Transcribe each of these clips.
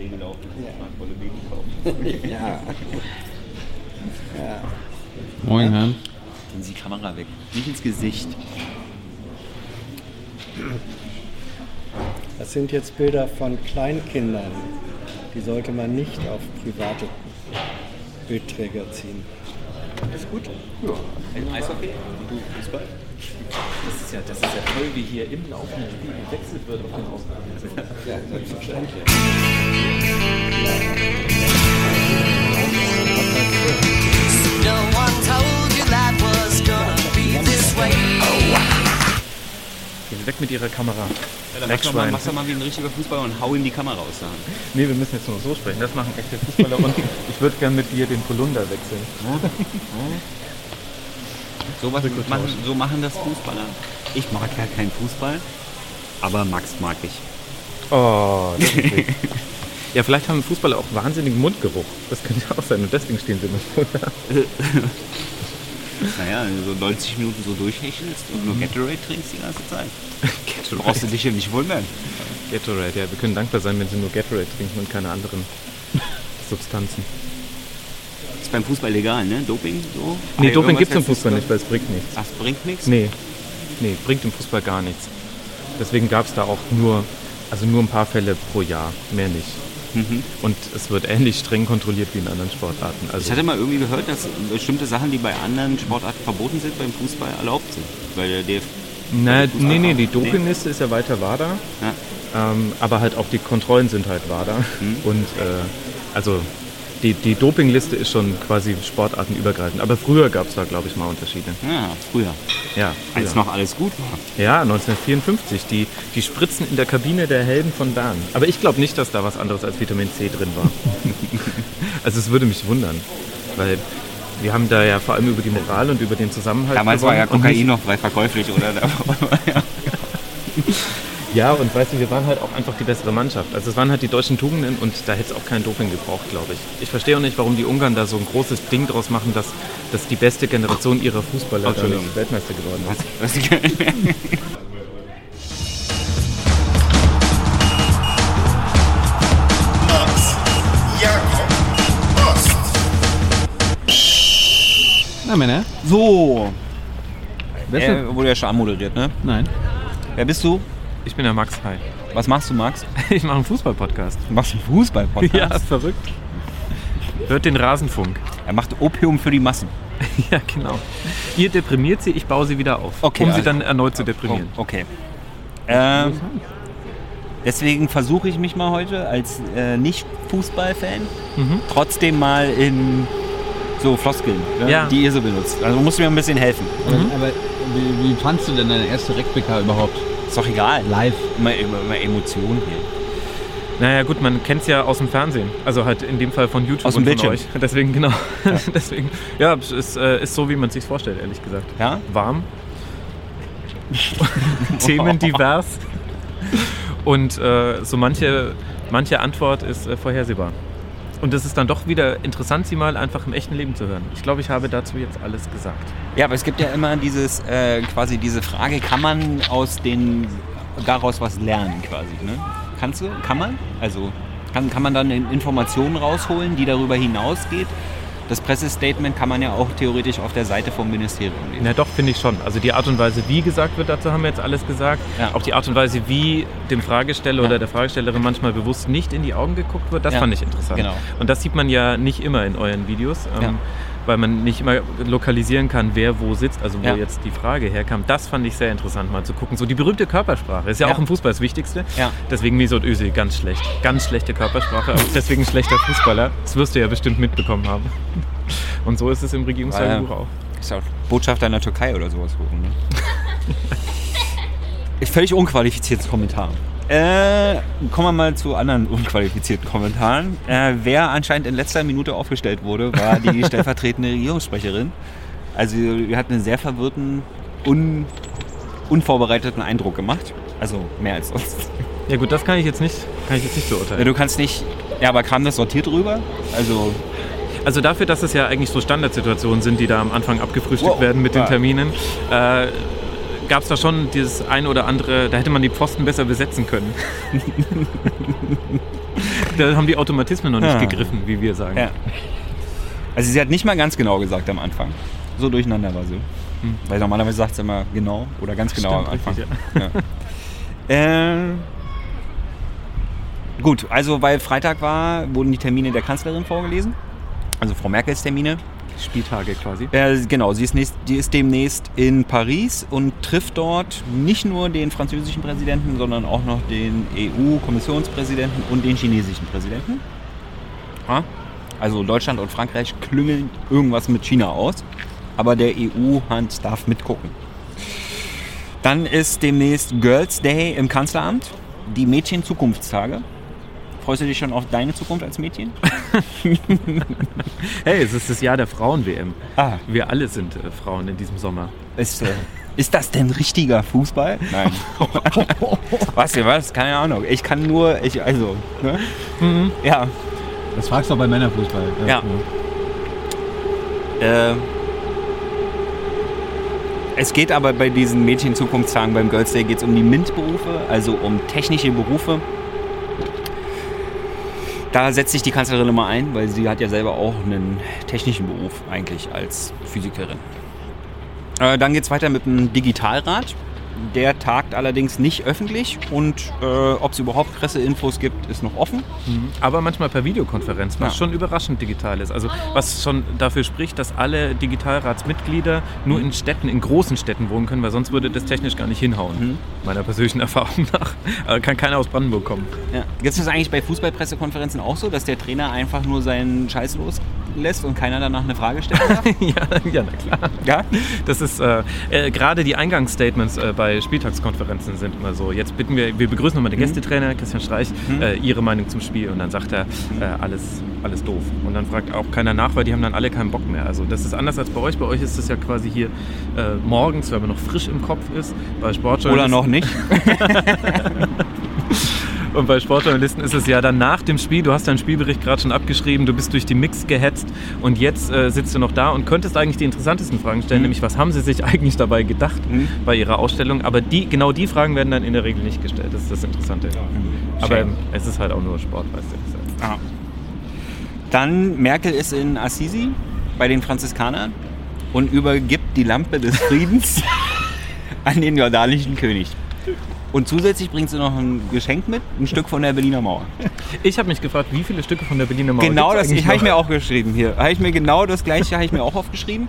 See gelaufen ist, ja. mal volle Baby kaufen. Ja. ja. Moin, Herr. Nehmen Sie die Kamera weg. Nicht ins Gesicht. Das sind jetzt Bilder von Kleinkindern. Die sollte man nicht auf private Bildträger ziehen. Ist gut. Ja. Ein Eishockey und du Fußball. Das ist, ja, das ist ja toll, wie hier im laufenden Spiel gewechselt wird auf den Außenpositionen. Ja, selbstverständlich. No one told you life was gonna be this way. Gehen Sie weg mit Ihrer Kamera. Ja, dann mach doch, mal, mach doch mal wie ein richtiger Fußballer und hau ihm die Kamera aus Hand. Nee, wir müssen jetzt nur so sprechen. Das machen echte Fußballer. und ich würde gerne mit dir den Polunder wechseln. So, was machen, so machen das Fußballer. Ich mag ja keinen Fußball, aber Max mag ich. Oh, das ist. Ja, vielleicht haben Fußballer auch wahnsinnigen Mundgeruch. Das könnte auch sein. Und deswegen stehen sie mit Polunder. Naja, wenn du so 90 Minuten so durchhechelst und nur Gatorade trinkst die ganze Zeit. Brauchst du Gatorade. dich ja nicht wundern. Gatorade, ja. Wir können dankbar sein, wenn sie nur Gatorade trinken und keine anderen Substanzen. Ist beim Fußball legal, ne? Doping? So? Nee, Ah, Doping gibt es im Fußball nicht, weil es bringt nichts. Ach, es bringt nichts? Nee, nee, bringt im Fußball gar nichts. Deswegen gab es da auch nur, also nur ein paar Fälle pro Jahr, mehr nicht. Mhm. Und es wird ähnlich streng kontrolliert wie in anderen Sportarten. Ich Also hatte mal irgendwie gehört, dass bestimmte Sachen, die bei anderen Sportarten verboten sind, beim Fußball erlaubt sind. Weil der DF Na, nee, nee, die Dopingliste ist ja weiter WADA, Ja. ähm, aber halt auch die Kontrollen sind halt WADA. Mhm. Und äh, also die, die Dopingliste ist schon quasi sportartenübergreifend. Aber früher gab es da, glaube ich, mal Unterschiede. Ja, früher. Ja, Als früher. noch alles gut war. ja 1954. Die, die Spritzen in der Kabine der Helden von Bern. Aber ich glaube nicht, dass da was anderes als Vitamin C drin war. also es würde mich wundern, weil wir haben da ja vor allem über die Moral und über den Zusammenhalt Damals war ja gewonnen Kokain noch frei verkäuflich, oder? Ja, und weißt du, wir waren halt auch einfach die bessere Mannschaft. Also es waren halt die deutschen Tugenden und da hätte es auch kein Doping gebraucht, glaube ich. Ich verstehe auch nicht, warum die Ungarn da so ein großes Ding draus machen, dass, dass die beste Generation ihrer Fußballer da Entschuldigung. nicht Weltmeister geworden ist. Was? Ost. Na, Männer. So. Er wurde ja schon anmoderiert, ne? Nein. Wer bist du? Ich bin der Max, hi. Was machst du, Max? Ich mache einen Fußball-Podcast. Du machst einen Fußball-Podcast. Ja, ist verrückt. Hört den Rasenfunk. Er macht Opium für die Massen. Ja, genau. Ihr deprimiert sie, ich baue sie wieder auf. Okay, um sie also- dann erneut zu deprimieren. Oh, okay. Ähm, deswegen versuche ich mich mal heute als äh, Nicht-Fußball-Fan Mhm. trotzdem mal in so Floskeln, ne, Ja. die ihr so benutzt. Also musst du mir ein bisschen helfen. Aber, aber wie, wie fandst du denn deine erste Replika überhaupt? Ist doch egal. Live. Immer, immer, immer Emotionen hier. Naja gut, man kennt es ja aus dem Fernsehen. Also halt in dem Fall von YouTube Aus dem und von Bildschirm. euch. Deswegen, genau. Deswegen, ja, es ist, äh, ist so, wie man es sich vorstellt, ehrlich gesagt. Ja? Warm. Themen divers. Und äh, so manche, manche Antwort ist äh, vorhersehbar. Und es ist dann doch wieder interessant, sie mal einfach im echten Leben zu hören. Ich glaube, ich habe dazu jetzt alles gesagt. Ja, aber es gibt ja immer dieses, äh, quasi diese Frage, kann man aus den, daraus was lernen quasi, ne? Kannst du? Kann man? Also, kann, kann man dann Informationen rausholen, die darüber hinausgeht? Das Pressestatement kann man ja auch theoretisch auf der Seite vom Ministerium lesen. Na doch, finde ich schon. Also die Art und Weise, wie gesagt wird, dazu haben wir jetzt alles gesagt. Ja. Auch die Art und Weise, wie dem Fragesteller Ja. oder der Fragestellerin manchmal bewusst nicht in die Augen geguckt wird, das Ja. fand ich interessant. Genau. Und das sieht man ja nicht immer in euren Videos, ähm. Weil man nicht immer lokalisieren kann, wer wo sitzt, also wo Ja. jetzt die Frage herkam. Das fand ich sehr interessant, mal zu gucken. So die berühmte Körpersprache ist ja, Ja. auch im Fußball das Wichtigste. Ja. Deswegen Mesut Özil ganz schlecht. Ganz schlechte Körpersprache, aber deswegen schlechter Fußballer. Das wirst du ja bestimmt mitbekommen haben. Und so ist es im Regierungstagebuch auch. Ist ja auch Botschafter in der Türkei oder sowas gucken, ne? Völlig unqualifiziertes Kommentar. Äh, kommen wir mal zu anderen unqualifizierten Kommentaren. Äh, wer anscheinend in letzter Minute aufgestellt wurde, war die stellvertretende Regierungssprecherin. Also wir hatten einen sehr verwirrten, un, unvorbereiteten Eindruck gemacht. Also mehr als sonst. Ja gut, das kann ich jetzt nicht, kann ich jetzt nicht Ja, beurteilen. du kannst nicht. Ja, aber kam das sortiert rüber? Also Also dafür, dass es ja eigentlich so Standardsituationen sind, die da am Anfang abgefrühstückt Wow. werden mit den Ja. Terminen, äh, gab es da schon dieses ein oder andere, da hätte man die Pfosten besser besetzen können. Da haben die Automatismen noch nicht Ja. gegriffen, wie wir sagen. Ja. Also sie hat nicht mal ganz genau gesagt am Anfang. So durcheinander war sie. Weil normalerweise sagt sie immer genau oder ganz genau Hm. Stimmt, am Anfang. richtig, Ja. äh, gut, also weil Freitag war, wurden die Termine der Kanzlerin vorgelesen. Also Frau Merkels Termine. Spieltage quasi. Äh, genau, sie ist, nächst, die ist demnächst in Paris und trifft dort nicht nur den französischen Präsidenten, sondern auch noch den EU-Kommissionspräsidenten und den chinesischen Präsidenten. Ja? Also Deutschland und Frankreich klüngeln irgendwas mit China aus, aber der EU-Hand darf mitgucken. Dann ist demnächst Girls Day im Kanzleramt, die Mädchen-Zukunftstage. Freust du dich schon auf deine Zukunft als Mädchen? Hey, es ist das Jahr der Frauen-WM. Ah. Wir alle sind äh, Frauen in diesem Sommer. Ist, äh, ist das denn richtiger Fußball? Nein. was ihr was? Keine Ahnung. Ich kann nur, ich, also, ne? Ja. Das fragst du auch bei Männerfußball. Ja. Äh, es geht aber bei diesen Mädchen-Zukunftstagen beim Girls Day geht es um die MINT-Berufe, also um technische Berufe. Da setzt sich die Kanzlerin immer ein, weil sie hat ja selber auch einen technischen Beruf eigentlich als Physikerin. Äh, dann geht es weiter mit dem Digitalrat. Der tagt allerdings nicht öffentlich und äh, ob es überhaupt Presseinfos gibt, ist noch offen. Aber manchmal per Videokonferenz, was Ja. schon überraschend digital ist. Also was schon dafür spricht, dass alle Digitalratsmitglieder nur in Städten, in großen Städten wohnen können, weil sonst würde das technisch gar nicht hinhauen. Meiner persönlichen Erfahrung nach. Aber kann keiner aus Brandenburg kommen. Ja. Gibt es das eigentlich bei Fußballpressekonferenzen auch so, dass der Trainer einfach nur seinen Scheiß loslässt und keiner danach eine Frage stellen darf? ja, ja, na klar. ja? Das ist äh, äh, gerade die Eingangsstatements äh, bei Spieltagskonferenzen sind immer so. Jetzt bitten wir, wir begrüßen nochmal den Gästetrainer Christian Streich, äh, Ihre Meinung zum Spiel und dann sagt er äh, alles, alles doof. Und dann fragt auch keiner nach, weil die haben dann alle keinen Bock mehr. Also das ist anders als bei euch. Bei euch ist es ja quasi hier äh, morgens, weil man noch frisch im Kopf ist. Bei Sportjournalisten Oder noch nicht? Und bei Sportjournalisten ist es ja dann nach dem Spiel, du hast deinen Spielbericht gerade schon abgeschrieben, du bist durch die Mix gehetzt und jetzt äh, sitzt du noch da und könntest eigentlich die interessantesten Fragen stellen, nämlich was haben sie sich eigentlich dabei gedacht bei ihrer Ausstellung. Aber die, genau die Fragen werden dann in der Regel nicht gestellt. Das ist das Interessante. Aber Shame. ähm, es ist halt auch nur Sport, weißt du. Ah. Dann Merkel ist in Assisi bei den Franziskanern und übergibt die Lampe des Friedens an den jordanischen König. Und zusätzlich bringt sie noch ein Geschenk mit, ein Stück von der Berliner Mauer. Ich habe mich gefragt, wie viele Stücke von der Berliner Mauer Genau das habe ich mir auch geschrieben hier. Habe ich mir genau das gleiche habe ich mir auch aufgeschrieben.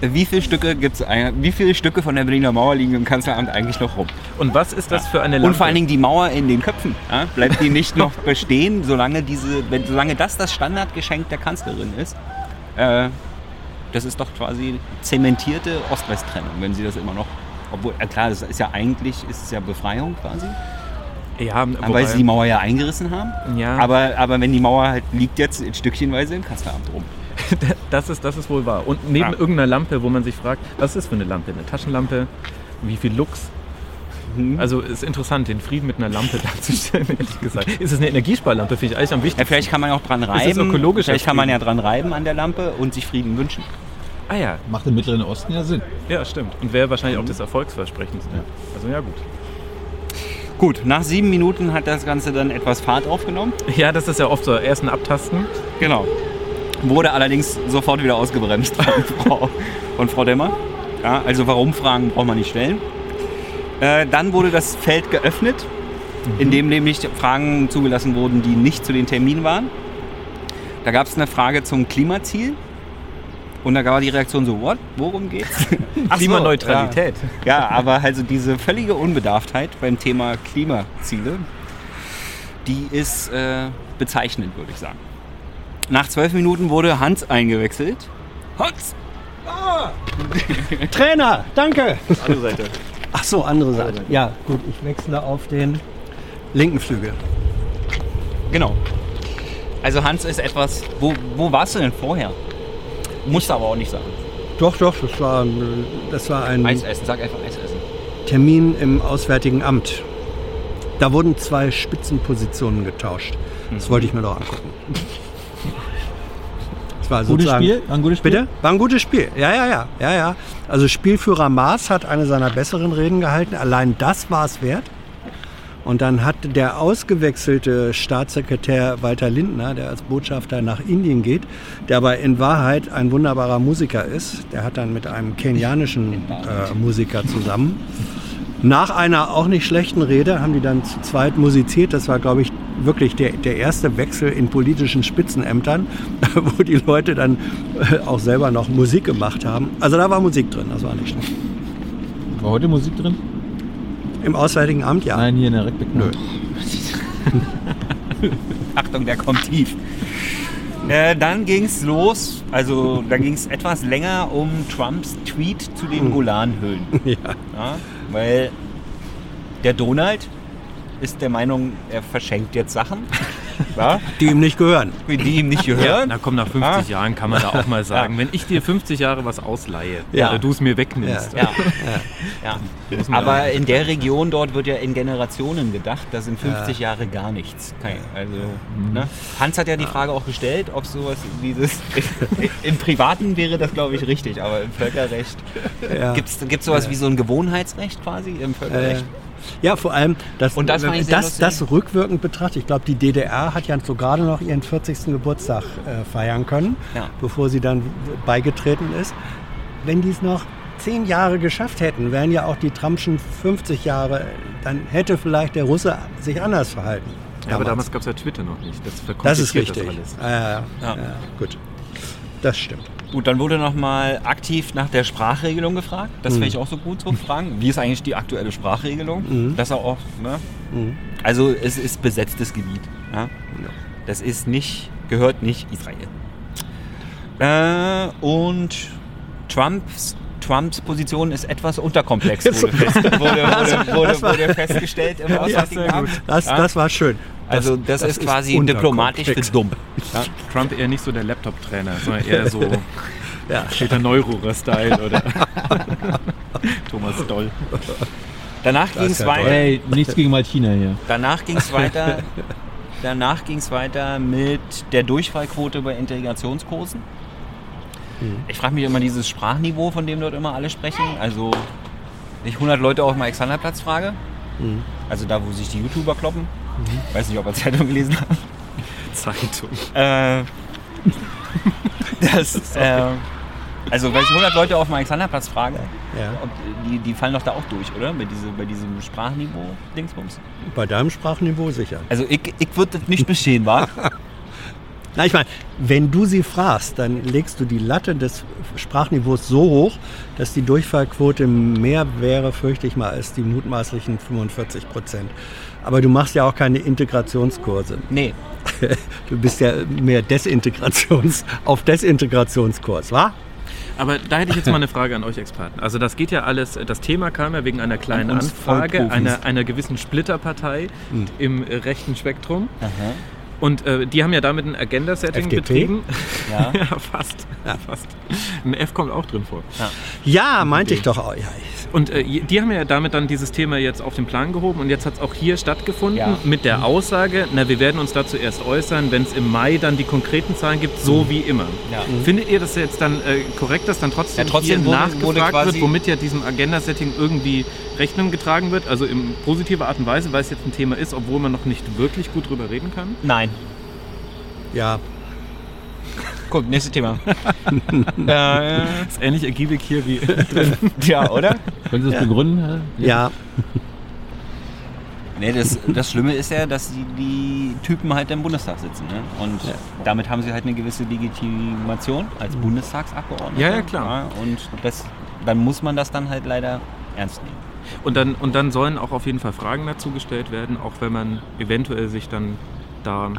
Wie viele Stücke gibt's wie viele Stücke von der Berliner Mauer liegen im Kanzleramt eigentlich noch rum? Und was ist das für eine Lampe? Und vor allen Dingen die Mauer in den Köpfen. Ja? Bleibt die nicht noch bestehen, solange, diese, wenn, solange das das Standardgeschenk der Kanzlerin ist? Äh, das ist doch quasi zementierte Ost-West-Trennung, wenn sie das immer noch. Obwohl, klar, das ist ja eigentlich ist es ja Befreiung quasi, ja, weil wobei- sie die Mauer ja eingerissen haben. Ja. Aber, aber wenn die Mauer halt liegt jetzt in stückchenweise im Kanzleramt rum. Das ist, das ist wohl wahr. Und neben Ja. irgendeiner Lampe, wo man sich fragt, was ist für eine Lampe? Eine Taschenlampe? Wie viel Lux? Mhm. Also ist interessant, den Frieden mit einer Lampe darzustellen, ehrlich gesagt. Ist es eine Energiesparlampe? Finde ich eigentlich am Ja, wichtigsten. vielleicht kann man auch dran es reiben. ökologischer vielleicht kann man ja dran reiben an der Lampe und sich Frieden wünschen. Ah ja, Macht im Mittleren Osten ja Sinn. ja, stimmt. Und wäre wahrscheinlich auch Mhm. das Erfolgsversprechendste. Also ja, gut. Gut, nach sieben Minuten hat das Ganze dann etwas Fahrt aufgenommen. Ja, das ist ja oft so ersten Abtasten. Genau. Wurde allerdings sofort wieder ausgebremst von Frau, von Frau Demmer. Ja, also Warum-Fragen braucht man nicht stellen. Äh, dann wurde das Feld geöffnet, in dem nämlich Fragen zugelassen wurden, die nicht zu den Terminen waren. Da gab es eine Frage zum Klimaziel. Und da war die Reaktion so, what? Worum geht's? Ach so, Klimaneutralität. Ja. ja, aber also diese völlige Unbedarftheit beim Thema Klimaziele, die ist äh, bezeichnend, würde ich sagen. Nach zwölf Minuten wurde Hans eingewechselt. Hans! Trainer, danke. Andere Seite. Ach so, andere Seite. Ja, gut, ich wechsle auf den linken Flügel. Genau. Also Hans ist etwas. Wo, wo warst du denn vorher? Musst du aber auch nicht sagen. Doch, doch, das war, ein- das war ein Eis essen, sag einfach Eis essen. Termin im Auswärtigen Amt. Da wurden zwei Spitzenpositionen getauscht. Das wollte ich mir doch angucken. Das war Gutes Spiel? War ein gutes Spiel? Bitte? War ein gutes Spiel. Ja, ja, ja, ja, ja. Also Spielführer Maas hat eine seiner besseren Reden gehalten. Allein das war es wert. Und dann hat der ausgewechselte Staatssekretär Walter Lindner, der als Botschafter nach Indien geht, der aber in Wahrheit ein wunderbarer Musiker ist, der hat dann mit einem kenianischen äh, Musiker zusammen. Nach einer auch nicht schlechten Rede haben die dann zu zweit musiziert. Das war, glaube ich, wirklich der, der erste Wechsel in politischen Spitzenämtern, wo die Leute dann äh, auch selber noch Musik gemacht haben. Also da war Musik drin, das war nicht schlecht. War heute Musik drin? Im Auswärtigen Amt, ja. Nein, hier in der Rekbeck. Nö. Achtung, der kommt tief. Äh, dann ging es los, also dann ging es etwas länger um Trumps Tweet zu den Golanhöhen. Ja. Ja, weil der Donald ist der Meinung, er verschenkt jetzt Sachen, ja, Die ihm nicht gehören. die ihm nicht gehören. Na komm, nach 50 Ah. Jahren kann man da auch mal sagen, wenn ich dir 50 Jahre was ausleihe Ja. oder du es mir wegnimmst. Ja. Ja. Aber in der Region dort wird ja in Generationen gedacht, da sind 50 Jahre gar nichts. Kein, also, ne? Hans hat ja die Frage auch gestellt, ob sowas wie dieses. Im Privaten wäre das, glaube ich, richtig, aber im Völkerrecht. Ja. Gibt es sowas wie so ein Gewohnheitsrecht quasi im Äh, Völkerrecht? Ja, vor allem, das, Und das das, lustig. das rückwirkend betrachtet. Ich glaube, die DDR hat ja so gerade noch ihren 40. Geburtstag äh, feiern können, Ja. bevor sie dann beigetreten ist. Wenn die es noch zehn Jahre geschafft hätten, wären ja auch die Trumpschen 50 Jahre, dann hätte vielleicht der Russe sich anders verhalten. Ja, aber damals gab es ja Twitter noch nicht. Das, Das ist richtig. Das alles. Ja, ja. Ja. Ja, gut. Das stimmt. Gut, dann wurde nochmal aktiv nach der Sprachregelung gefragt. Das finde ich auch so gut, so Fragen. Wie ist eigentlich die aktuelle Sprachregelung? Das auch, ne? Also es ist besetztes Gebiet. Ja? Das ist nicht, gehört nicht Israel. Äh, und Trumps, Trumps Position ist etwas unterkomplex, wurde, fest, wurde, wurde, wurde, wurde festgestellt im Auswärtigen Amt. Das, Ja? das war schön. Also das, ist quasi diplomatisch für dumm. Trump eher nicht so der Laptop-Trainer, sondern eher so Ja. Peter Neururer-Style oder Thomas Doll. Danach ging es ja weiter. Hey, nichts gegen Martina hier. Danach ging es weiter. Danach ging es weiter mit der Durchfallquote bei Integrationskursen. Ich frage mich immer dieses Sprachniveau, von dem dort immer alle sprechen. Also wenn ich 100 Leute auf dem Alexanderplatz frage. Also da, wo sich die YouTuber kloppen. Weiß nicht, ob ihr Zeitung gelesen habt. Zeitung. Äh, das, äh, also wenn ich 100 Leute auf dem Alexanderplatz frage, Ja. ob, die, die fallen doch da auch durch, oder? Bei, diese, bei diesem Sprachniveau-Dingsbums. Bei deinem Sprachniveau sicher. Also ich, ich würde das nicht bestehen, wa? Na, ich meine, wenn du sie fragst, dann legst du die Latte des Sprachniveaus so hoch, dass die Durchfallquote mehr wäre, fürchte ich mal, als die mutmaßlichen 45 Prozent. Aber du machst ja auch keine Integrationskurse. Nee. Du bist ja mehr Desintegrations auf Desintegrationskurs, wa? Aber da hätte ich jetzt mal eine Frage an euch Experten. Also das geht ja alles, das Thema kam ja wegen einer kleinen An Anfrage einer, einer gewissen Splitterpartei im äh, rechten Spektrum. Und äh, die haben ja damit ein Agenda-Setting betrieben. Ja. ja, fast. fast. Ein F kommt auch drin vor. Ja, meinte ich doch auch. Ja, Und äh, die haben ja damit dann dieses Thema jetzt auf den Plan gehoben und jetzt hat es auch hier stattgefunden Ja. mit der Aussage, na, wir werden uns dazu erst äußern, wenn es im Mai dann die konkreten Zahlen gibt, so Mhm. wie immer. Ja. Findet ihr das jetzt dann äh, korrekt, dass dann trotzdem, Ja, trotzdem hier wurde- nachgefragt wurde wird, womit ja diesem Agenda-Setting irgendwie Rechnung getragen wird? Also in positiver Art und Weise, weil es jetzt ein Thema ist, obwohl man noch nicht wirklich gut drüber reden kann? Nein. ja. Gut, nächstes Thema. äh, Ist ähnlich ergiebig hier wie ja, oder? Können Sie das begründen? Herr? ja. Nee, das, das Schlimme ist ja, dass die, die Typen halt im Bundestag sitzen. Ne? Und damit haben sie halt eine gewisse Legitimation als Bundestagsabgeordnete. Ja, ja, klar. und das, dann muss man das dann halt leider ernst nehmen. Und dann, und dann sollen auch auf jeden Fall Fragen dazu gestellt werden, auch wenn man eventuell sich dann da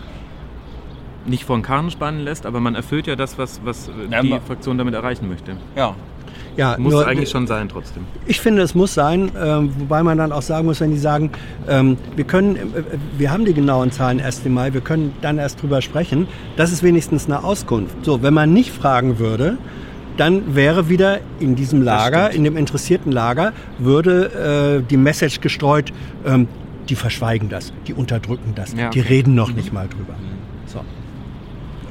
nicht vor den Karren spannen lässt, aber man erfüllt ja das, was, was äh, Ja, die Fraktion damit erreichen möchte. Ja. ja Muss nur- eigentlich schon sein trotzdem. Ich finde, es muss sein, ähm, wobei man dann auch sagen muss, wenn die sagen, ähm, wir können, äh, wir haben die genauen Zahlen erst im Mai, wir können dann erst drüber sprechen, das ist wenigstens eine Auskunft. So, wenn man nicht fragen würde, dann wäre wieder in diesem Lager, in dem interessierten Lager, würde äh, die Message gestreut, ähm, die verschweigen das, die unterdrücken das, Ja, die okay. reden noch nicht mal drüber. So.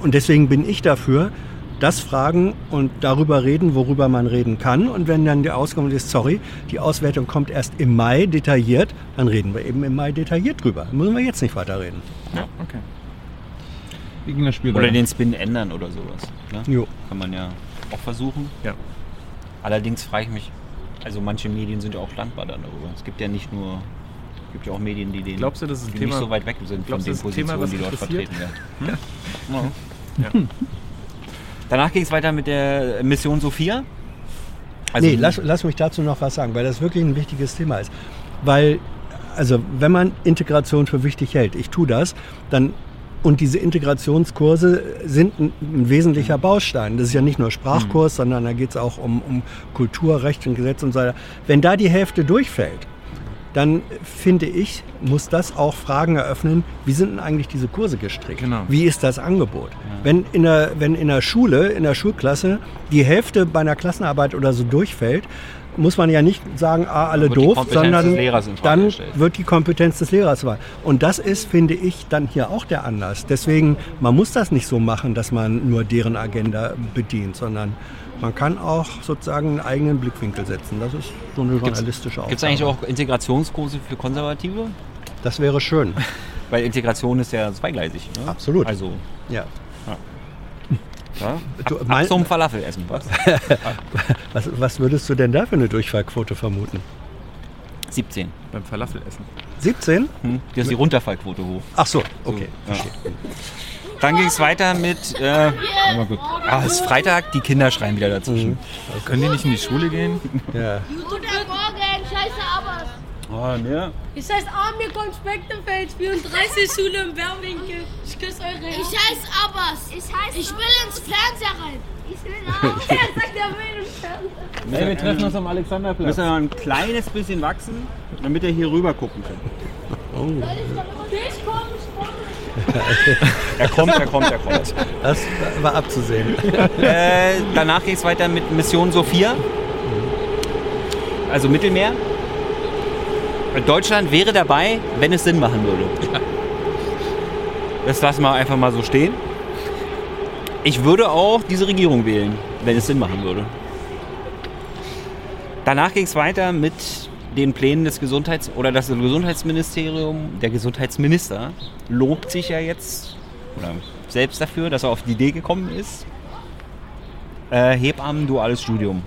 Und deswegen bin ich dafür, das fragen und darüber reden, worüber man reden kann. Und wenn dann der Auskommen ist, sorry, die Auswertung kommt erst im Mai detailliert, dann reden wir eben im Mai detailliert drüber. Müssen wir jetzt nicht weiter reden. Ja, okay. Wie ging das Spiel Oder weiter? den Spin ändern oder sowas. Ne? Jo. Kann man ja auch versuchen. Ja. Allerdings frage ich mich, also manche Medien sind ja auch dankbar dann darüber. Es gibt ja nicht nur, es gibt ja auch Medien, die den, Glaubst du, das ist ein die Thema- nicht so weit weg sind von glaubst du, den Thema, Positionen, was die dort vertreten werden. Hm? Ja. Ja. Danach ging es weiter mit der Mission Sophia. Also, nee, lass, lass mich dazu noch was sagen, weil das wirklich ein wichtiges Thema ist. Weil, also wenn man Integration für wichtig hält, ich tue das, dann und diese Integrationskurse sind ein, ein wesentlicher Baustein. Das ist ja nicht nur Sprachkurs, sondern da geht es auch um, um Kultur, Recht und Gesetz und so weiter. Wenn da die Hälfte durchfällt, dann finde ich, muss das auch Fragen eröffnen, wie sind denn eigentlich diese Kurse gestrickt? Genau. Wie ist das Angebot? Wenn, in der, wenn in der Schule, in der Schulklasse, die Hälfte bei einer Klassenarbeit oder so durchfällt, muss man ja nicht sagen, ah, alle doof, sondern dann gestellt. wird die Kompetenz des Lehrers wahr. Und das ist, finde ich, dann hier auch der Anlass. Deswegen, man muss das nicht so machen, dass man nur deren Agenda bedient, sondern man kann auch sozusagen einen eigenen Blickwinkel setzen. Das ist so eine journalistische Aufgabe. Gibt es eigentlich auch Integrationskurse für Konservative? Das wäre schön. Weil Integration ist ja zweigleisig. Ne? Absolut. Also, Ja. ja? Du, ab, ab mein- zum Falafel essen. Was? Was, was würdest du denn da für eine Durchfallquote vermuten? 17. Beim Falafelessen. 17? Hm? Das ist die Runterfallquote hoch. Ach so, okay. Ja. Dann ging es weiter mit. Äh, ah, es ist Freitag, die Kinder schreien wieder dazwischen. Können die nicht in die Schule gehen? Ja. Guten Morgen, scheiße Abbas. Oh, ne? Ich heiße Amir Konspektefeld, 34, Schule im Bärwinkel. Ich küsse eure. Ich heiße Abbas. Ich heiße. Ich will ins Fernseher rein. Ich will auch. Er sagt, er will ins Fernsehen. Nee, wir treffen uns am Alexanderplatz. Müssen wir ein kleines bisschen wachsen, damit er hier rüber gucken kann. Ich komme, Er kommt, er kommt, er kommt. Das war abzusehen. äh, danach geht es weiter mit Mission Sophia. Also Mittelmeer. Deutschland wäre dabei, wenn es Sinn machen würde. Das lassen wir einfach mal so stehen. Ich würde auch diese Regierung wählen, wenn es Sinn machen würde. Danach ging es weiter mit den Plänen des Gesundheits- oder das Gesundheitsministerium, der Gesundheitsminister lobt sich ja jetzt oder selbst dafür, dass er auf die Idee gekommen ist, äh, Hebammen duales Studium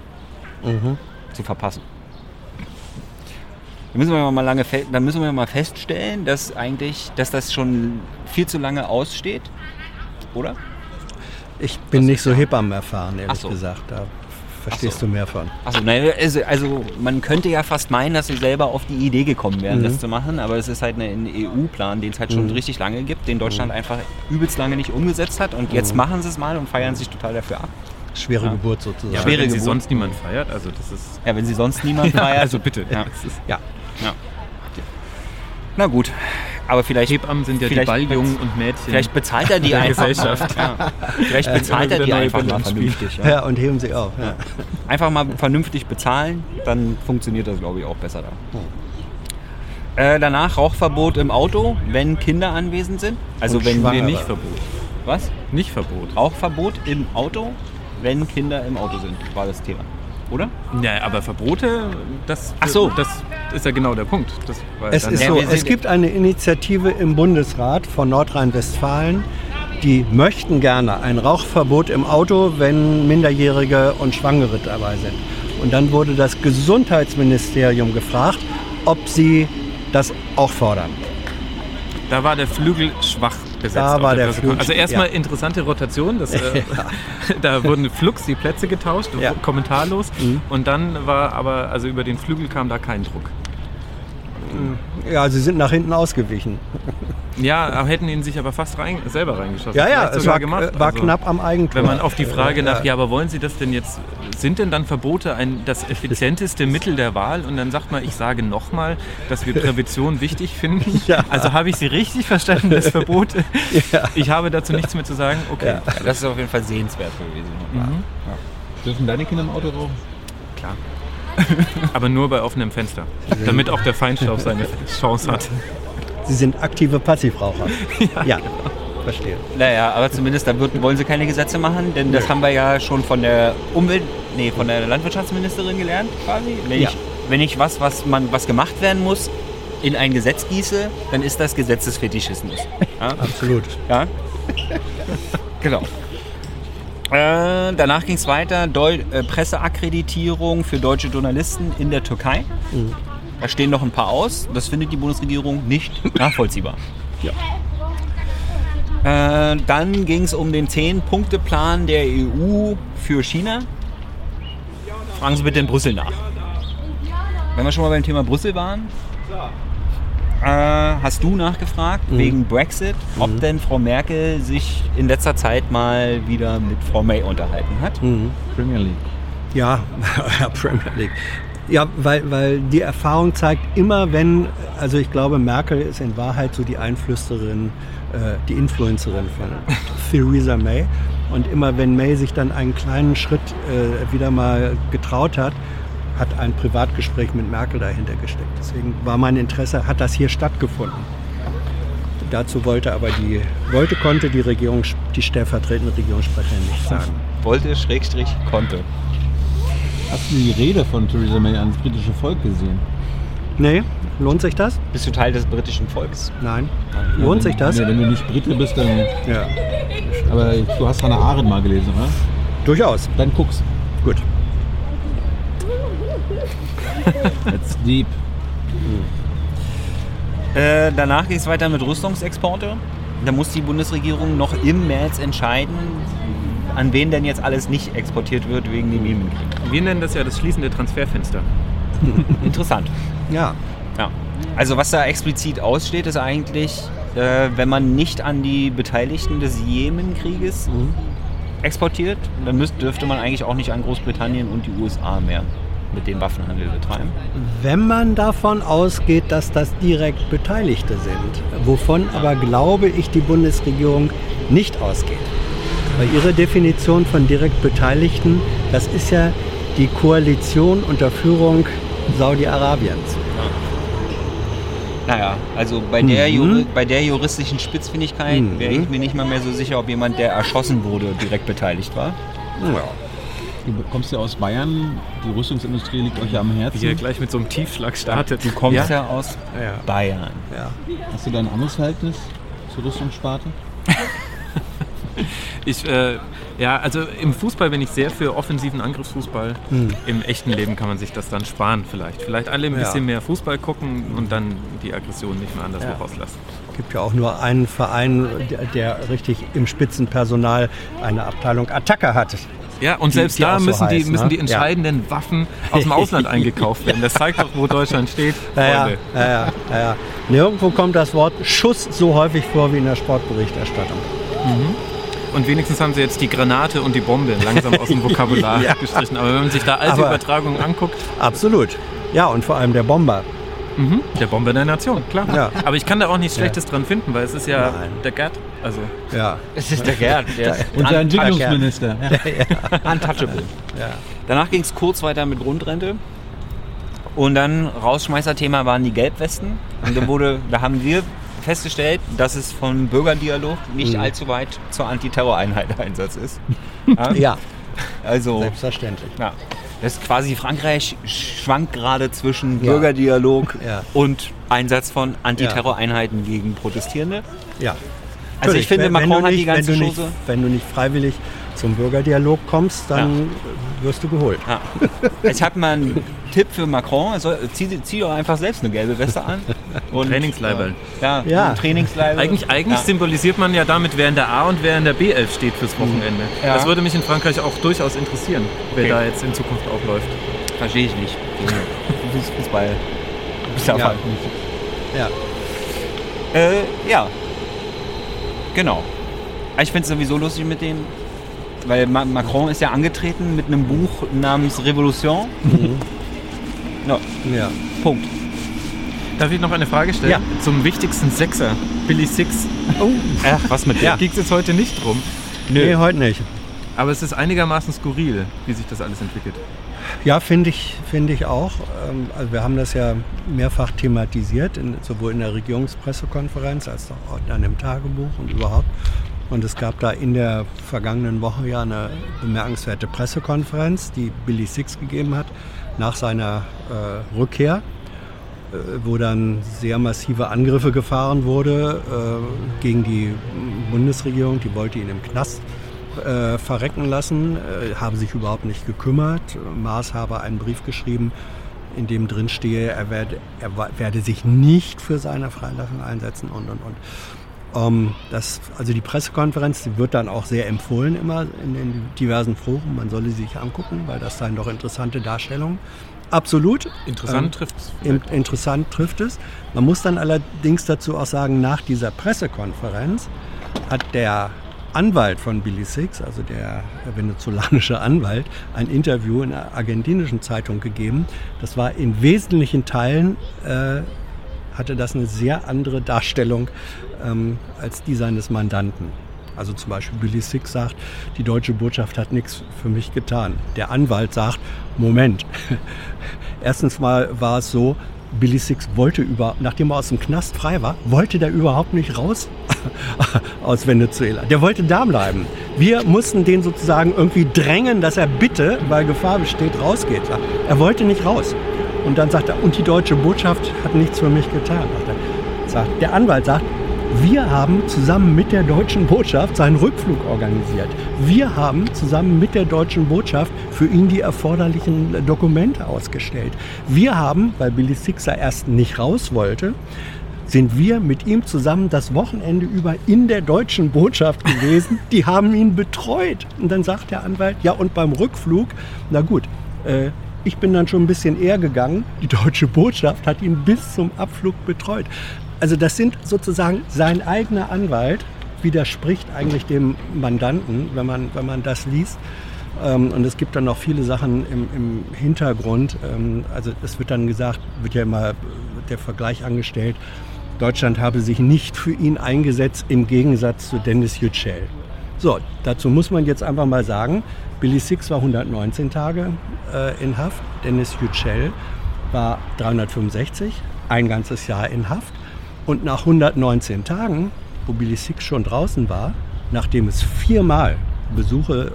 zu verpassen. Da müssen wir mal lange fe- da müssen wir mal feststellen, dass eigentlich, dass das schon viel zu lange aussteht, oder? Ich bin nicht so Hebammen erfahren, ehrlich so. gesagt. Da verstehst so. du mehr von. Achso, ne, also, also man könnte ja fast meinen, dass sie selber auf die Idee gekommen wären, Mhm. das zu machen, aber es ist halt ein EU-Plan, den es halt schon richtig lange gibt, den Deutschland einfach übelst lange nicht umgesetzt hat und jetzt machen sie es mal und feiern sich total dafür ab. Schwere Ja. Geburt sozusagen. Ja, Schwere wenn sie Geburt. sonst niemand feiert, also das ist... Ja, wenn sie sonst niemand feiert. Also bitte. Ja. ja. Na gut, aber vielleicht, Hebammen sind ja die Balljungen und Mädchen. vielleicht bezahlt er die einfach. Gesellschaft. Ja. Vielleicht bezahlt er die einfach mal vernünftig. Ja. Ja, und heben sie auf. Ja. Einfach mal vernünftig bezahlen, dann funktioniert das, glaube ich, auch besser da. Äh, danach Rauchverbot im Auto, wenn Kinder anwesend sind. Also Und wenn schwanger. wir Nee, nicht Verbot. was? Nicht Verbot. Rauchverbot im Auto, wenn Kinder im Auto sind, war das Thema. Oder? Ja, aber Verbote, das, Ach so. das ist ja genau der Punkt. Das Es ist so, es gibt eine Initiative im Bundesrat von Nordrhein-Westfalen, die möchten gerne ein Rauchverbot im Auto, wenn Minderjährige und Schwangere dabei sind. Und dann wurde das Gesundheitsministerium gefragt, ob sie das auch fordern. Da war der Flügel schwach besetzt. Da war der der. Flügel- Also erstmal ja. interessante Rotation. Das, äh, da wurden flugs die Plätze getauscht, Ja. Mhm. kommentarlos. Und dann war aber, also über den Flügel kam da kein Druck. Ja, sie sind nach hinten ausgewichen. Ja, hätten ihn sich aber fast rein, selber reingeschossen. Ja, ja, es war, gemacht. war Also, knapp am Eigentor. Wenn man auf die Frage nach, Ja. ja, aber wollen Sie das denn jetzt, sind denn dann Verbote ein, das effizienteste Mittel der Wahl? Und dann sagt man, ich sage nochmal, dass wir Prävention wichtig finden. Ja. Also habe ich Sie richtig verstanden, das Verbot? Ich habe dazu nichts mehr zu sagen. Okay, Ja. Ja, das ist auf jeden Fall sehenswert gewesen. Mhm. Dürfen deine Kinder im Auto rauchen? klar. Aber nur bei offenem Fenster, damit auch der Feinstaub seine Chance hat. Sie sind aktive Passivraucher. Ja, verstehe. Naja, aber zumindest da wird, wollen sie keine Gesetze machen, denn das haben wir ja schon von der Umwelt, nee, von der Landwirtschaftsministerin gelernt, quasi. Wenn, Ja. ich, wenn ich was, was man, was gemacht werden muss, in ein Gesetz gieße, dann ist das Gesetzesfetischismus. Ja? Absolut. ja? genau. Äh, danach ging es weiter, Deu äh, Presseakkreditierung für deutsche Journalisten in der Türkei. Da stehen noch ein paar aus. Das findet die Bundesregierung nicht nachvollziehbar. Äh, dann ging es um den 10-Punkte-Plan der EU für China. Fragen Sie bitte in Brüssel nach. Wenn wir schon mal beim Thema Brüssel waren, äh, hast du nachgefragt wegen Brexit, ob denn Frau Merkel sich in letzter Zeit mal wieder mit Frau May unterhalten hat. Premier League. Ja, Premier League. Ja, weil, weil die Erfahrung zeigt, immer wenn, also ich glaube, Merkel ist in Wahrheit so die Einflüsterin, äh, die Influencerin von Theresa May. Und immer wenn May sich dann einen kleinen Schritt äh, wieder mal getraut hat, hat ein Privatgespräch mit Merkel dahinter gesteckt. Deswegen war mein Interesse, hat das hier stattgefunden. Dazu wollte aber die, wollte, konnte die Regierung, die stellvertretende Regierungssprecherin nicht sagen. Wollte, Schrägstrich, konnte. Hast du die Rede von Theresa May ans britische Volk gesehen? Nee, lohnt sich das? Bist du Teil des britischen Volks? Nein. Lohnt sich das? Nee, wenn du nicht Brite bist, dann. Ja. Aber du hast Hannah Arendt mal gelesen, oder? Durchaus. Dann guck's. Gut. That's deep. Äh, danach ging es weiter mit Rüstungsexporte. Da muss die Bundesregierung noch im März entscheiden, an wen denn jetzt alles nicht exportiert wird wegen dem Jemenkrieg. Wir nennen das ja das schließende Transferfenster. Interessant. Ja. Ja. Also was da explizit aussteht, ist eigentlich, äh, wenn man nicht an die Beteiligten des Jemenkrieges exportiert, dann müsst, dürfte man eigentlich auch nicht an Großbritannien und die USA mehr mit dem Waffenhandel betreiben. Wenn man davon ausgeht, dass das direkt Beteiligte sind, wovon aber glaube ich die Bundesregierung nicht ausgeht. Weil ihre Definition von direkt Beteiligten, das ist ja die Koalition unter Führung Saudi-Arabiens. Naja, also bei der, Mhm. Bei der juristischen Spitzfindigkeit Mhm. wäre ich mir nicht mal mehr so sicher, ob jemand, der erschossen wurde, direkt beteiligt war. Ja. Du kommst ja aus Bayern, die Rüstungsindustrie liegt euch ja am Herzen. Wie er gleich mit so einem Tiefschlag startet. Du kommst ja? ja, aus Ja. Bayern. Ja. Hast du da ein anderes Verhältnis zur Rüstungssparte? Ich, äh, ja, also im Fußball bin ich sehr für offensiven Angriffsfußball. Im echten Leben kann man sich das dann sparen vielleicht. Vielleicht alle ein bisschen mehr Fußball gucken und dann die Aggression nicht mehr anderswo rauslassen. gibt ja auch nur einen Verein, der, der richtig im Spitzenpersonal eine Abteilung Attacke hat. Ja, und Die- selbst die da auch so müssen, die, heißt, müssen ne? die Ja. entscheidenden Waffen aus dem Ausland eingekauft werden. Das zeigt doch, wo Deutschland steht. Ja, ja, ja, ja, ja, ja. Nirgendwo kommt das Wort Schuss so häufig vor wie in der Sportberichterstattung. Und wenigstens haben sie jetzt die Granate und die Bombe langsam aus dem Vokabular Ja. gestrichen. Aber wenn man sich da alte Aber- Übertragungen anguckt, Absolut. Ja, und vor allem der Bomber. Mhm, der Bomber der Nation, klar. Ja. Aber ich kann da auch nichts Schlechtes dran finden, weil es ist ja Nein. der Gerd. Also, Ja. Es ist der Gerd, der ist Und der untouchable. Entwicklungsminister. Ja. untouchable. Ja. Danach ging es kurz weiter mit Grundrente. Und dann Rausschmeißerthema waren die Gelbwesten. Und da, wurde, da haben wir festgestellt, dass es vom Bürgerdialog nicht Mhm. allzu weit zur Antiterroreinheit Einsatz ist. ja, Also, selbstverständlich. ja. Das ist quasi Frankreich schwankt gerade zwischen Ja. Bürgerdialog Ja. und Einsatz von Antiterroreinheiten gegen Protestierende. Ja. Also ich finde, wenn- Macron wenn du hat die nicht- ganze wenn nicht. Wenn du nicht freiwillig zum Bürgerdialog kommst, dann wirst du geholt. Ja. Ich habe mal einen Tipp für Macron. Er soll, zieh, zieh doch einfach selbst eine gelbe Weste an. Und, Trainingsleiberl. Ja, Ja. ein Trainingsleiberl. Eigentlich, eigentlich ja. symbolisiert man ja damit, wer in der A und wer in der B11 steht fürs Wochenende. Ja. Das würde mich in Frankreich auch durchaus interessieren, wer Okay. da jetzt in Zukunft aufläuft. Verstehe ich nicht. Fuß- Fußball. Ist ja. Ja. halt nicht. Ja. Äh, ja. Genau. Ich finde es sowieso lustig mit denen, weil Ma Macron ist ja angetreten mit einem Buch namens Revolution. No, ja. Punkt. Darf ich noch eine Frage stellen? Ja. Zum wichtigsten Sechser, Billy Six. Ach, was mit Ja. Ging es jetzt heute nicht drum. Nee, heute nicht. Aber es ist einigermaßen skurril, wie sich das alles entwickelt. Ja, finde ich, finde ich auch. Ähm, Also wir haben das ja mehrfach thematisiert, in, sowohl in der Regierungspressekonferenz als auch dann im Tagebuch und überhaupt. Und es gab da in der vergangenen Woche ja eine bemerkenswerte Pressekonferenz, die Billy Six gegeben hat, nach seiner äh, Rückkehr, äh, wo dann sehr massive Angriffe gefahren wurde äh, gegen die Bundesregierung. Die wollte ihn im Knast äh, verrecken lassen, äh, haben sich überhaupt nicht gekümmert. Maas habe einen Brief geschrieben, in dem drin stehe, er werde, er werde sich nicht für seine Freilassung einsetzen und und und. Ähm, das, also die Pressekonferenz, die wird dann auch sehr empfohlen immer in den diversen Foren. Man solle sie sich angucken, weil das seien doch interessante Darstellungen. Absolut. Interessant Ähm, trifft's. in- Interessant trifft es. Man muss dann allerdings dazu auch sagen, nach dieser Pressekonferenz hat der Anwalt von Billy Six, also der venezolanische Anwalt, ein Interview in einer argentinischen Zeitung gegeben. Das war in wesentlichen Teilen, äh, hatte das eine sehr andere Darstellung ähm, als die seines Mandanten. Also zum Beispiel Billy Six sagt, die deutsche Botschaft hat nichts für mich getan. Der Anwalt sagt, Moment, erstens mal war es so, Billy Six wollte über, nachdem er aus dem Knast frei war, wollte der überhaupt nicht raus aus Venezuela. Der wollte da bleiben. Wir mussten den sozusagen irgendwie drängen, dass er bitte, weil Gefahr besteht, rausgeht. Er wollte nicht raus. Und dann sagt er, und die deutsche Botschaft hat nichts für mich getan. Er. Der Anwalt sagt, wir haben zusammen mit der deutschen Botschaft seinen Rückflug organisiert. Wir haben zusammen mit der deutschen Botschaft für ihn die erforderlichen Dokumente ausgestellt. Wir haben, weil Billy Sixer erst nicht raus wollte, sind wir mit ihm zusammen das Wochenende über in der deutschen Botschaft gewesen. Die haben ihn betreut. Und dann sagt der Anwalt, ja und beim Rückflug, na gut, äh, ich bin dann schon ein bisschen eher gegangen. Die deutsche Botschaft hat ihn bis zum Abflug betreut. Also das sind sozusagen sein eigener Anwalt widerspricht eigentlich dem Mandanten, wenn man, wenn man das liest. Ähm, und es gibt dann noch viele Sachen im, im Hintergrund. Ähm, also es wird dann gesagt, wird ja immer der Vergleich angestellt, Deutschland habe sich nicht für ihn eingesetzt im Gegensatz zu Dennis Yücel. So, dazu muss man jetzt einfach mal sagen, Billy Six war 119 Tage äh, in Haft, Dennis Yücel war 365, ein ganzes Jahr in Haft. Und nach 119 Tagen, wo Billy Six schon draußen war, nachdem es viermal Besuche,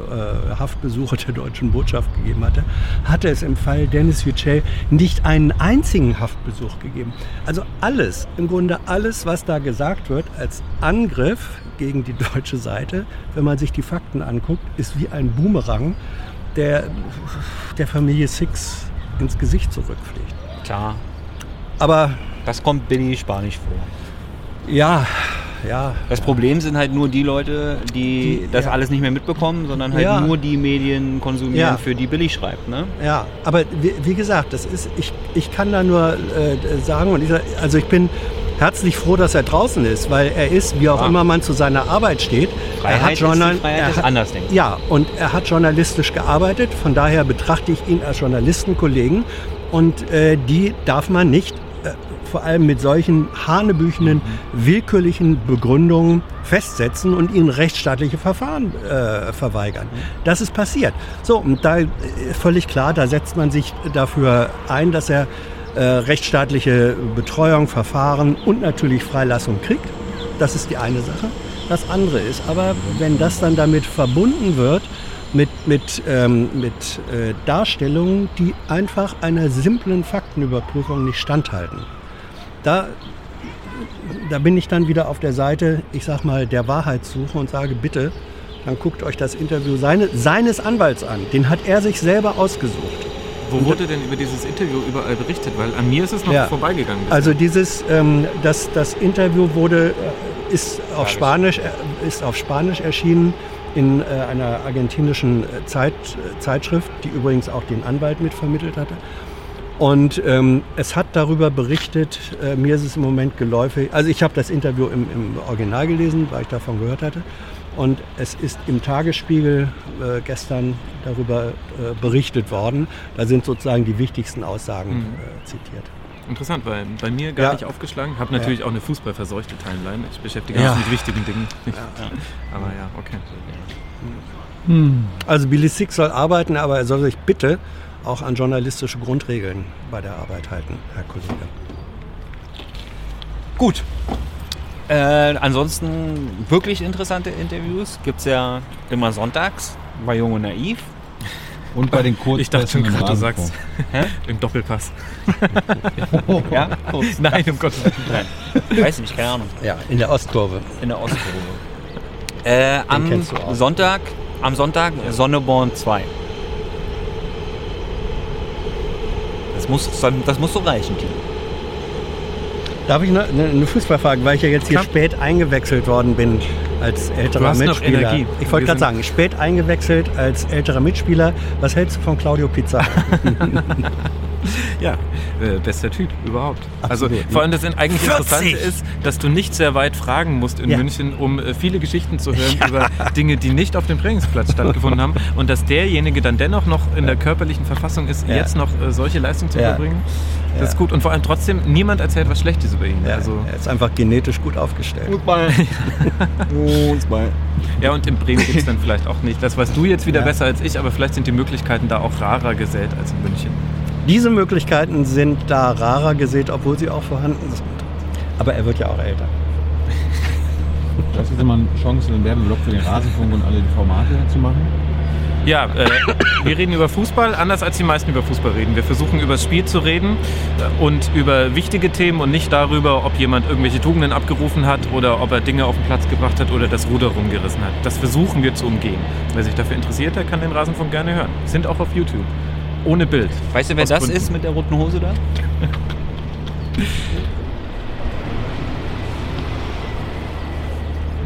äh, Haftbesuche der deutschen Botschaft gegeben hatte, hatte es im Fall Dennis Yücel nicht einen einzigen Haftbesuch gegeben. Also alles, im Grunde alles, was da gesagt wird als Angriff gegen die deutsche Seite, wenn man sich die Fakten anguckt, ist wie ein Boomerang, der der Familie Six ins Gesicht zurückfliegt. Klar, Aber das kommt Billy Spanisch vor. ja, ja, Das Problem sind halt nur die Leute, die, Die- das ja. alles nicht mehr mitbekommen, sondern halt Ja. nur die Medien konsumieren, Ja. für die Billy schreibt. Ne? Ja, aber wie, wie gesagt, das ist, ich, ich kann da nur äh, sagen, und ich, also ich bin herzlich froh, dass er draußen ist, weil er ist, wie auch Ja. immer man zu seiner Arbeit steht, Freiheit er hat Journal- Freiheit er hat- Andersdenkens. Ja, und er hat journalistisch gearbeitet, von daher betrachte ich ihn als Journalistenkollegen und äh, die darf man nicht vor allem mit solchen hanebüchenen, willkürlichen Begründungen festsetzen und ihnen rechtsstaatliche Verfahren äh, verweigern. Das ist passiert. So, und da äh, völlig klar, da setzt man sich dafür ein, dass er äh, rechtsstaatliche Betreuung, Verfahren und natürlich Freilassung kriegt. Das ist die eine Sache. Das andere ist aber, wenn das dann damit verbunden wird, mit, mit, ähm, mit äh, Darstellungen, die einfach einer simplen Faktenüberprüfung nicht standhalten. Da, da bin ich dann wieder auf der Seite, ich sag mal, der Wahrheitssuche und sage, bitte, dann guckt euch das Interview seine, seines Anwalts an. Den hat er sich selber ausgesucht. Wo wurde denn über dieses Interview überall berichtet? Weil an mir ist es noch Ja. vorbeigegangen. bisher. Also dieses, ähm, das, das Interview wurde, äh, ist auf Spanisch, äh, ist auf Spanisch erschienen in äh, einer argentinischen äh, Zeit, Zeitschrift, die übrigens auch den Anwalt mitvermittelt hatte. Und ähm, es hat darüber berichtet, äh, mir ist es im Moment geläufig, also ich habe das Interview im, im Original gelesen, weil ich davon gehört hatte. Und es ist im Tagesspiegel äh, gestern darüber äh, berichtet worden. Da sind sozusagen die wichtigsten Aussagen Mhm. äh, zitiert. Interessant, weil bei mir gar Ja. nicht aufgeschlagen. Habe natürlich auch eine fußballverseuchte Timeline. Ich beschäftige Ja. mich mit wichtigen Dingen. Aber ja, okay. Also Billy Six soll arbeiten, aber er soll sich bitte auch an journalistische Grundregeln bei der Arbeit halten, Herr Kollege. Gut. Äh, ansonsten wirklich interessante Interviews gibt es ja immer sonntags bei Jung und Naiv. Und bei den Ich dachte Kurzpässen gerade, du sagst im Doppelpass. Ja? Nein, um Gottes Willen. Nein. Weiß nicht, keine Ahnung. Ja, in der Ostkurve. In der Ostkurve. Äh, am. Sonntag, am Sonntag Sonneborn 2. Das muss, das muss so reichen, Timo. Darf ich eine, eine Fußballfrage, weil ich ja jetzt hier Klar. spät eingewechselt worden bin als älterer Du hast noch Mitspieler. Energie. Ich wollte gerade sagen, spät eingewechselt als älterer Mitspieler. Was hältst du von Claudio Pizza? Ja, äh, bester Typ überhaupt. also Absolut, vor allem das eigentlich 40. Interessante ist, dass du nicht sehr weit fragen musst in Ja. München, um äh, viele Geschichten zu hören über Dinge, die nicht auf dem Trainingsplatz stattgefunden haben und dass derjenige dann dennoch noch in der körperlichen Verfassung ist, Ja. jetzt noch äh, solche Leistungen zu Ja. verbringen. Das Ja. ist gut und vor allem trotzdem niemand erzählt was Schlechtes über ihn. Ja, Also er ist einfach genetisch gut aufgestellt. Fußball. Fußball. ja und in Bremen gibt es dann vielleicht auch nicht. Das weißt du jetzt wieder Ja. besser als ich, aber vielleicht sind die Möglichkeiten da auch rarer gesät als in München. Diese Möglichkeiten sind da rarer gesät, obwohl sie auch vorhanden sind. Aber er wird ja auch älter. Das ist immer eine Chance, einen Werbeblock für den Rasenfunk und alle die Formate zu machen. Ja, äh, wir reden über Fußball, anders als die meisten über Fußball reden. Wir versuchen über das Spiel zu reden äh, und über wichtige Themen und nicht darüber, ob jemand irgendwelche Tugenden abgerufen hat oder ob er Dinge auf den Platz gebracht hat oder das Ruder rumgerissen hat. Das versuchen wir zu umgehen. Wer sich dafür interessiert, der kann den Rasenfunk gerne hören. Sind auch auf YouTube. Ohne Bild. Weißt du, wer Aus das Gründen. ist mit der roten Hose da?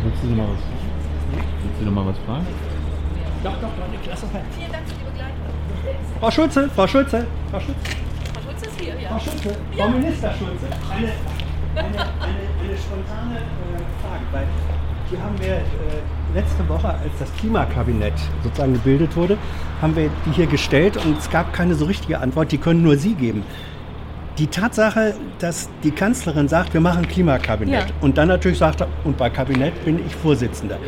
Willst du noch mal was, willst du noch mal was fragen? Frau Schulze, Frau Schulze, Frau Schulze, Frau Schulze ist hier, ja. Frau Schulze, Frau Minister Schulze. Eine, eine, eine, eine spontane äh, Frage, weil die haben wir äh, letzte Woche, als das Klimakabinett sozusagen gebildet wurde, haben wir die hier gestellt und es gab keine so richtige Antwort, die können nur Sie geben. Die Tatsache, dass die Kanzlerin sagt, wir machen Klimakabinett Ja. und dann natürlich sagt, und bei Kabinett bin ich Vorsitzender.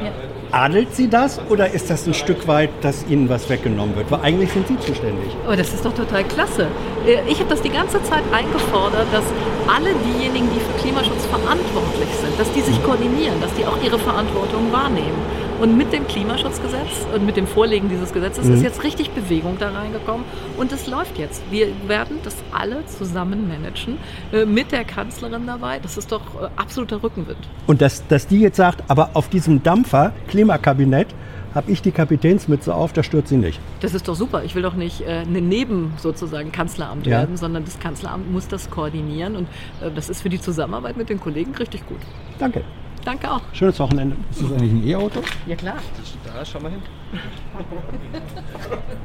Adelt sie das oder ist das ein Stück weit, dass Ihnen was weggenommen wird? Weil eigentlich sind Sie zuständig. Aber das ist doch total klasse. Äh, Ich habe das die ganze Zeit eingefordert, dass alle diejenigen, die für Klimaschutz verantwortlich sind, dass die sich koordinieren, dass die auch ihre Verantwortung wahrnehmen. Und mit dem Klimaschutzgesetz und mit dem Vorlegen dieses Gesetzes ist jetzt richtig Bewegung da reingekommen und es läuft jetzt. Wir werden das alle zusammen managen, äh, mit der Kanzlerin dabei. Das ist doch äh, absoluter Rückenwind. Und dass, dass die jetzt sagt, aber auf diesem Dampfer, Klimakabinett, habe ich die Kapitänsmütze auf, da stört sie nicht. Das ist doch super. Ich will doch nicht äh, eine Neben sozusagen Kanzleramt Ja. werden, sondern das Kanzleramt muss das koordinieren und äh, das ist für die Zusammenarbeit mit den Kollegen richtig gut. Danke. Danke auch. Schönes Wochenende. Ist das eigentlich ein E-Auto? Ja klar. Da, schau mal hin.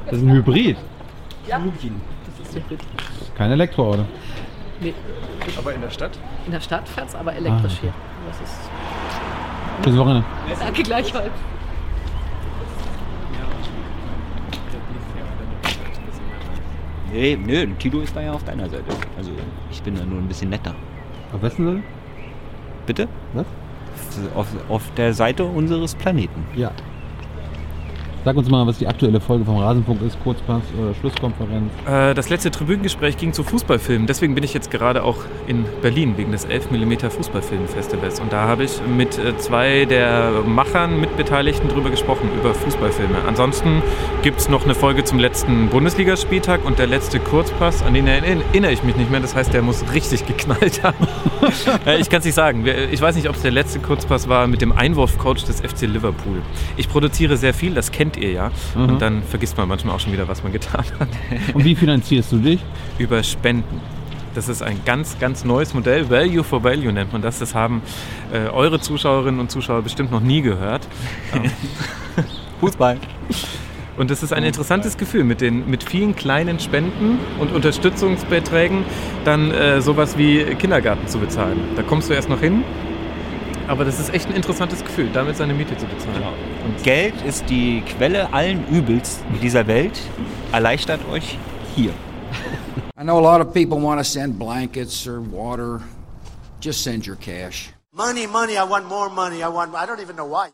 Das ist ein Hybrid, Ja. Das ist Hybrid. kein Elektroauto. Nee, Aber in der Stadt? in der Stadt fährt es aber elektrisch Ah. hier. Das ist Bis Wochenende. Danke gleichfalls. Nee, nö, Tilo ist da ja auf deiner Seite. Also ich bin da nur ein bisschen netter. Auf wessen Seite? Bitte? Was? Auf, auf der Seite unseres Planeten. Ja. Sag uns mal, was die aktuelle Folge vom Rasenfunk ist, Kurzpass oder Schlusskonferenz. Äh, das letzte Tribünengespräch ging zu Fußballfilmen. Deswegen bin ich jetzt gerade auch in Berlin wegen des 11 mm Fußballfilmfestivals. Und da habe ich mit äh, zwei der Machern, Mitbeteiligten drüber gesprochen, über Fußballfilme. Ansonsten gibt es noch eine Folge zum letzten Bundesligaspieltag und der letzte Kurzpass, an den erinnere ich mich nicht mehr. Das heißt, der muss richtig geknallt haben. Äh, ich kann es nicht sagen. Ich weiß nicht, ob es der letzte Kurzpass war mit dem Einwurfcoach des FC Liverpool. Ich produziere sehr viel, das kennt ihr ja. Mhm. Und dann vergisst man manchmal auch schon wieder, was man getan hat Und wie finanzierst du dich? über Spenden. Das ist ein ganz, ganz neues Modell. Value for Value nennt man das. Das haben äh, eure Zuschauerinnen und Zuschauer bestimmt noch nie gehört. Fußball. Und das ist ein interessantes Gefühl, mit, den, mit vielen kleinen Spenden und Unterstützungsbeträgen dann äh, sowas wie Kindergarten zu bezahlen. Da kommst du erst noch hin, aber das ist echt ein interessantes Gefühl, damit seine Miete zu bezahlen. Und Geld ist die Quelle allen Übels dieser Welt. Erleichtert euch hier. I know a lot of people want to send blankets or water. Just send your cash. Money, money, I want more money. I want, I don't even know why.